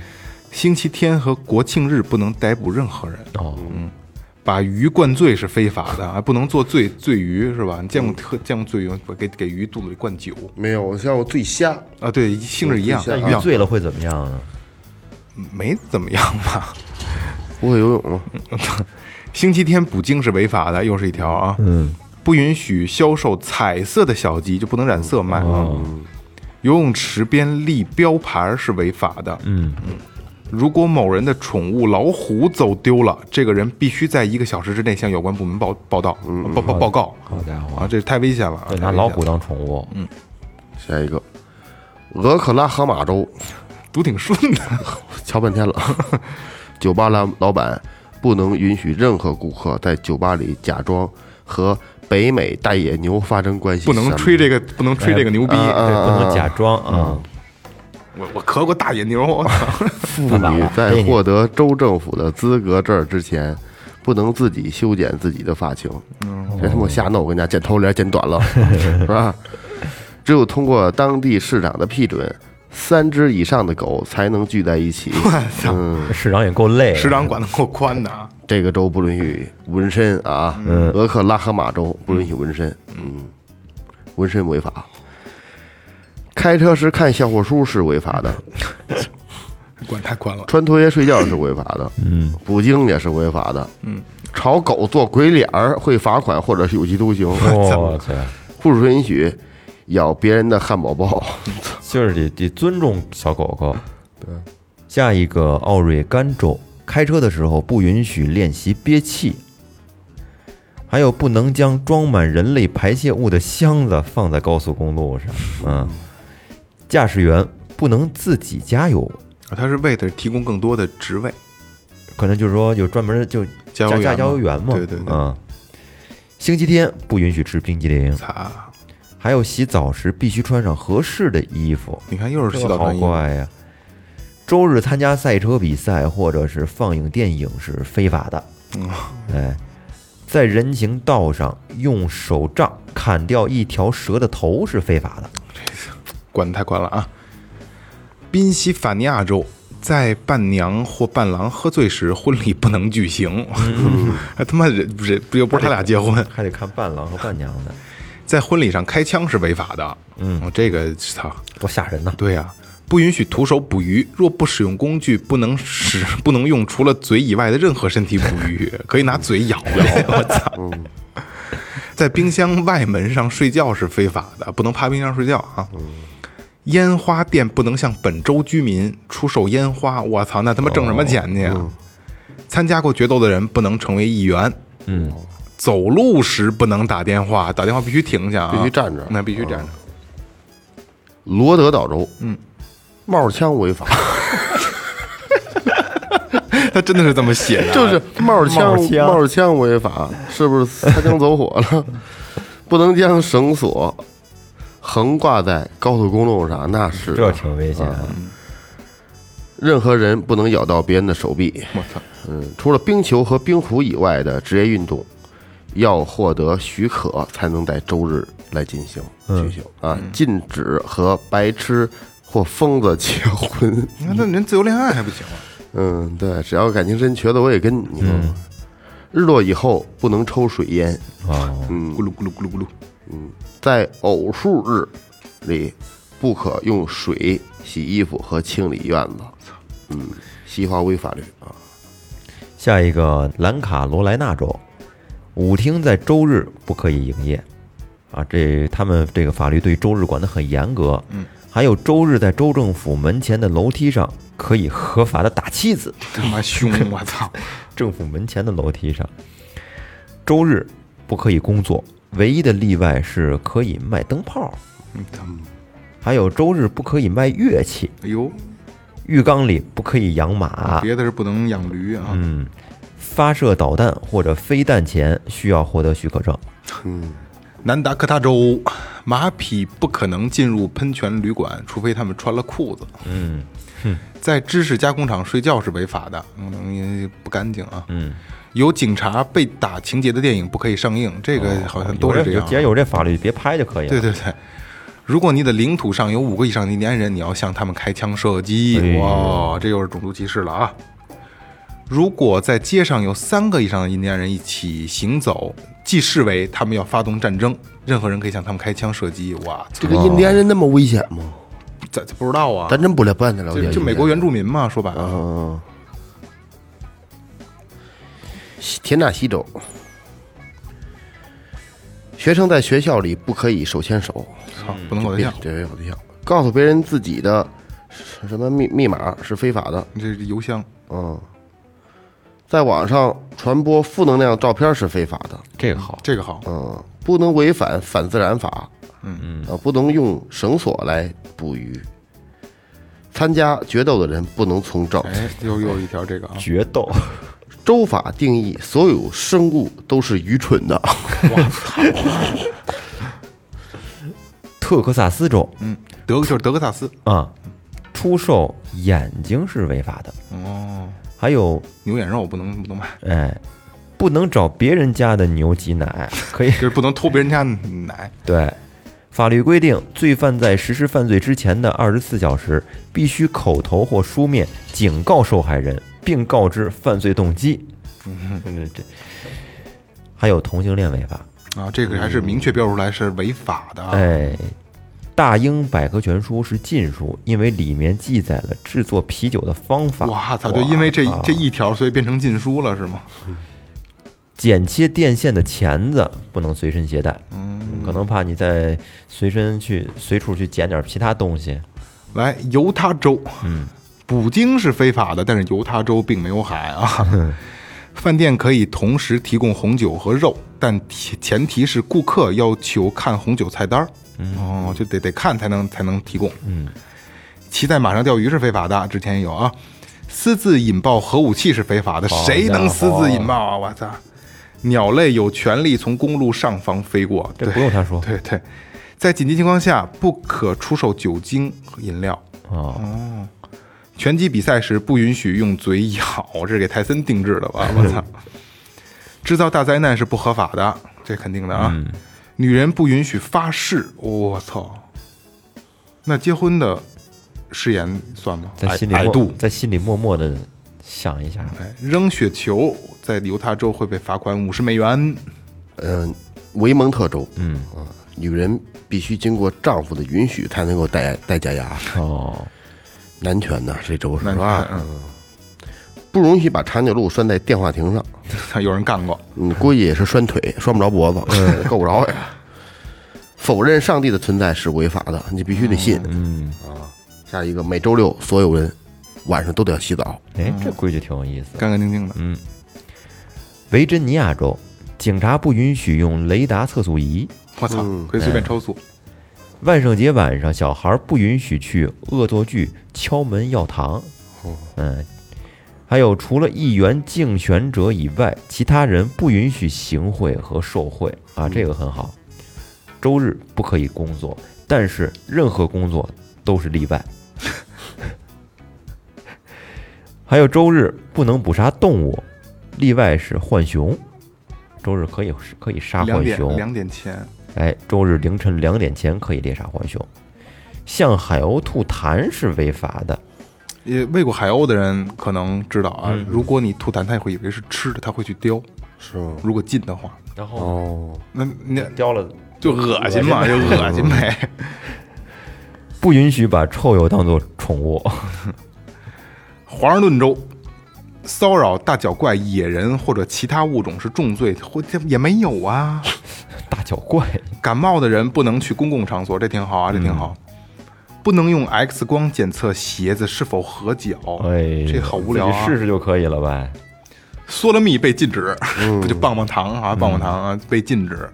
星期天和国庆日不能逮捕任何人。哦。把鱼灌醉是非法的，还不能做醉醉鱼是吧？你见过特见过醉鱼给给鱼肚子里灌酒没有，我像我醉虾，啊？对，性质一样，鱼醉了会怎么样啊？没怎么样吧？不会游泳吗？星期天捕鲸是违法的，又是一条啊。嗯，不允许销售彩色的小鸡，就不能染色卖啊。游泳池边立标牌是违法的。嗯嗯如果某人的宠物老虎走丢了，这个人必须在一个小时之内向有关部门报报道，报报报告。好家伙，啊，这太危险了拿老虎当宠物，嗯，下一个，俄克拉荷马州，读挺顺的。瞧半天了。酒吧老老板不能允许任何顾客在酒吧里假装和北美大野牛发生关系，不能吹这个，不能吹这个牛逼。对，不能假装啊。我我磕过大野牛，我操！妇女在获得州政府的资格证之前，不能自己修剪自己的发型。别他妈瞎弄，我跟你讲，剪头帘剪短了，是吧？只有通过当地市长的批准，三只以上的狗才能聚在一起。嗯，市长也够累的，市长管得够宽的啊！这个州不允许纹身啊，俄克拉荷马州不允许纹身，嗯，纹身违法。开车时看笑话书是违法的，管太宽了。穿拖鞋睡觉是违法的，嗯，捕鲸也是违法的，嗯，朝狗做鬼脸儿会罚款或者是有期徒刑，我去，不允许咬别人的汉堡包，就是得得尊重小狗狗。对，下一个奥瑞甘州，开车的时候不允许练习憋气，还有不能将装满人类排泄物的箱子放在高速公路上。嗯，驾驶员不能自己加油，他是为的提供更多的职位，可能就是说有专门就加油加加油员嘛。对对对嗯，星期天不允许吃冰激凌，擦！还有洗澡时必须穿上合适的衣服。你看又是洗澡好怪呀！周日参加赛车比赛或者是放映电影是非法的。嗯哎，在人行道上用手杖砍掉一条蛇的头是非法的。管得太宽了啊！宾夕法尼亚州在伴娘或伴郎喝醉时，婚礼不能举行。还 他妈人人不又不是他俩结婚，还得看伴郎和伴娘的，在婚礼上开枪是违法的。嗯，这个操，多吓人呐！对呀、不允许徒手捕鱼，若不使用工具，不能使 不能用除了嘴以外的任何身体捕鱼，可以拿嘴咬咬。我操！在冰箱外门上睡觉是非法的，不能趴冰箱睡觉啊。烟花店不能向本州居民出售烟花，我操，那他妈挣什么钱去啊？参加过决斗的人不能成为议员。嗯，走路时不能打电话，打电话必须停下啊，必须站着。那必须站着。罗德岛州，嗯，冒枪违法，他真的是这么写的啊，就是帽枪冒枪。帽枪违法，是不是擦枪走火了？不能将绳索横挂在高速公路上，那是这挺危险。任何人不能咬到别人的手臂。我操，嗯，除了冰球和冰壶以外的职业运动，要获得许可才能在周日来进行举行啊，禁止和白痴或疯子结婚。你看那人自由恋爱还不行吗？嗯，对，只要感情真瘸子，我也跟你说。日落以后不能抽水烟，哦，咕噜咕噜咕噜咕噜，在偶数日里不可用水洗衣服和清理院子。嗯，西方微法律啊。下一个兰卡罗来纳州，舞厅在周日不可以营业，啊，这他们这个法律对周日管得很严格。嗯，还有周日在州政府门前的楼梯上可以合法的打妻子，他妈凶！我操！政府门前的楼梯上，周日不可以工作，唯一的例外是可以卖灯泡，还有周日不可以卖乐器，哎呦，浴缸里不可以养马，别的是不能养驴啊。嗯，发射导弹或者飞弹前需要获得许可证。嗯南达科他州马匹不可能进入喷泉旅馆，除非他们穿了裤子。嗯在知识加工厂睡觉是违法的，嗯，也不干净啊。嗯，有警察被打情节的电影不可以上映，这个好像都是这样啊。既然有这法律，别拍就可以了。对对对，如果你的领土上有五个以上的印第安人，你要向他们开枪射击。哇，这又是种族歧视了啊！如果在街上有三个以上的印第安人一起行走，即视为他们要发动战争，任何人可以向他们开枪射击。哇，这个印第安人那么危险吗？这这不知道啊？咱真不了不太了解。就就美国原住民嘛，说白了，田纳西州，学生在学校里不可以手牵手，操，不能搞对象，别别搞对象，告诉别人自己的什么密密码是非法的。这是邮箱。嗯，在网上传播负能量照片是非法的。这个好。这个好，嗯，不能违反反自然法。嗯嗯，啊，不能用绳索来捕鱼。参加决斗的人不能从政。哎，又又一条这个啊，决斗，州法定义所有生物都是愚蠢的。特克萨斯州嗯，德就是德克萨斯，啊，出售眼睛是违法的。哦，还有，牛眼肉不能不能买，哎，不能找别人家的牛挤奶，可以 就是不能偷别人家奶。对。法律规定，罪犯在实施犯罪之前的二十四小时，必须口头或书面警告受害人，并告知犯罪动机。嗯，这还有同性恋违法。啊，这个还是明确标出来是违法的啊。哎，大英百科全书是禁书，因为里面记载了制作啤酒的方法。哇操！就因为这这一条，所以变成禁书了是吗？剪切电线的钳子不能随身携带，嗯，可能怕你在随身去随处去捡点其他东西。来，犹他州，嗯，捕鲸是非法的，但是犹他州并没有海啊。饭店可以同时提供红酒和肉，但前前提是顾客要求看红酒菜单儿。哦，就得得看才能才能提供。嗯，骑在马上钓鱼是非法的，之前也有啊。私自引爆核武器是非法的，谁能私自引爆啊？我操！鸟类有权利从公路上方飞过，这对不用他说对对，在紧急情况下不可出售酒精和饮料。哦，拳击比赛时不允许用嘴咬，这是给泰森定制的吧？我操！制造大灾难是不合法的，这肯定的啊。嗯女人不允许发誓，我操！那结婚的誓言算吗？在心里度，在心里默默的想一下。哎，扔雪球在犹他州会被罚款五十美元。嗯，维蒙特州，嗯，啊，女人必须经过丈夫的允许才能够戴戴假牙。哦，男权呢，这州是男吧？嗯，不允许把长颈鹿拴在电话亭上，有人干过，嗯，估计也是拴腿，拴不着脖子，嗯，够不着呀。否认上帝的存在是违法的，你必须得信。嗯啊，下一个，每周六所有人晚上都得要洗澡。哎，这规矩挺有意思。干干净净的。嗯维珍尼亚州警察不允许用雷达测速仪。我操，嗯可以随便超速。万圣节晚上，小孩不允许去恶作剧敲门要糖。嗯，还有除了议员竞选者以外，其他人不允许行贿和受贿啊，这个很好。周日不可以工作，但是任何工作都是例外。还有周日不能捕杀动物，例外是浣熊。周日可以可以杀浣熊，两点前，哎，周日凌晨两点前可以猎杀浣熊。向海鸥吐痰是违法的，也喂过海鸥的人可能知道啊，嗯如果你吐痰，他会以为是吃的，他会去叼。是吗？如果近的话，然后哦，那那叼了就恶心嘛，就恶心呗。不允许把臭鼬当做宠物。华盛顿州骚扰大脚怪、野人或者其他物种是重罪，或这也没有啊。大脚怪，感冒的人不能去公共场所，这挺好啊，这挺好。不能用 X 光检测鞋子是否合脚，哎，这好无聊。试试就可以了呗。嗦了蜜被禁止，不就棒棒糖啊，棒棒糖啊被禁止，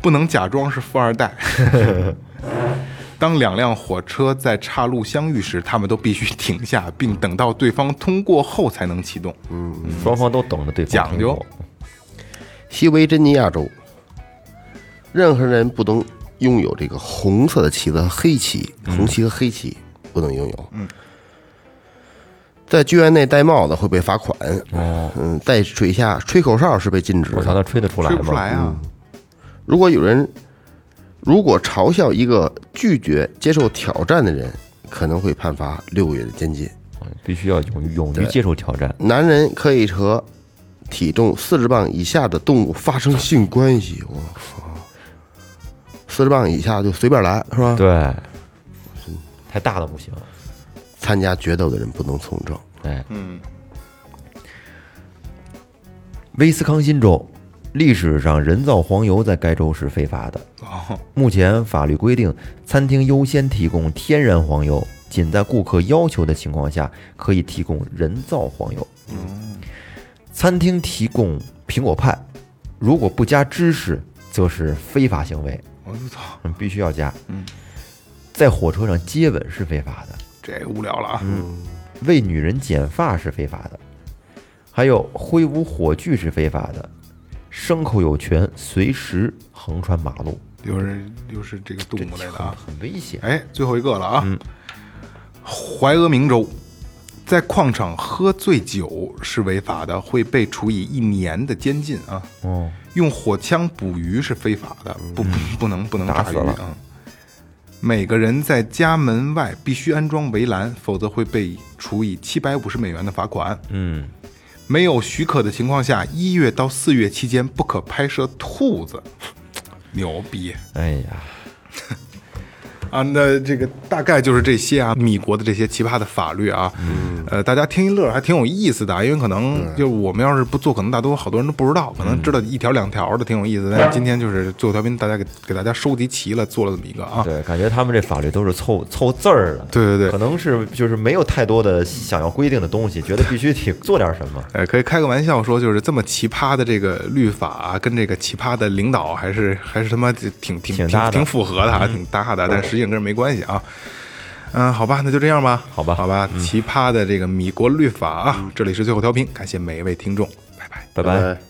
不能假装是富二代。当两辆火车在岔路相遇时，他们都必须停下，并等到对方通过后才能启动。嗯双方都等着对方讲究西维珍尼亚州，任何人不能拥有这个红色的旗子和黑旗，红旗和黑旗不能拥有。嗯，在剧院内戴帽子会被罚款。哦，嗯，在水下吹口哨是被禁止我操，的。他吹得出来吹不出吗？来啊！如果有人如果嘲笑一个拒绝接受挑战的人，可能会判罚六个月的监禁。嗯必须要勇于勇于接受挑战。男人可以和体重四十磅以下的动物发生性关系。我操，四十磅以下就随便来，是吧？对，太大的不行。参加决斗的人不能从政。哎，嗯，威斯康辛州历史上人造黄油在该州是非法的。哦，目前法律规定，餐厅优先提供天然黄油，仅在顾客要求的情况下可以提供人造黄油。餐厅提供苹果派，如果不加芝士，则是非法行为，我操，嗯，必须要加。嗯，在火车上接吻是非法的，这无聊了啊！嗯为女人剪发是非法的，还有挥舞火炬是非法的，牲口有权随时横穿马路，又是又是这个动物类的啊！很危险。哎，最后一个了啊！怀俄明州在矿场喝醉酒是违法的，会被处以一年的监禁啊！哦，用火枪捕鱼是非法的，不不 不能不能打死了啊！每个人在家门外必须安装围栏，否则会被处以七百五十美元的罚款。嗯，没有许可的情况下，一月到四月期间不可拍摄兔子。牛逼哎呀，啊！那这个大概就是这些啊，米国的这些奇葩的法律啊，呃，大家听一乐还挺有意思的啊，因为可能就我们要是不做，可能大多好多人都不知道，可能知道一条两条的挺有意思。但是今天就是最后调频，大家给给大家收集齐了，做了这么一个啊。对，感觉他们这法律都是凑凑字儿的，对对对可能是就是没有太多的想要规定的东西，觉得必须得 做点什么。哎，可以开个玩笑说，就是这么奇葩的这个律法、啊，跟这个奇葩的领导还是还是他妈挺挺挺挺符合的，还挺搭的，但实跟人没关系啊。嗯，好吧，那就这样吧。好吧好吧，奇葩的这个米国律法啊，这里是最后调频，感谢每一位听众，拜拜。拜拜拜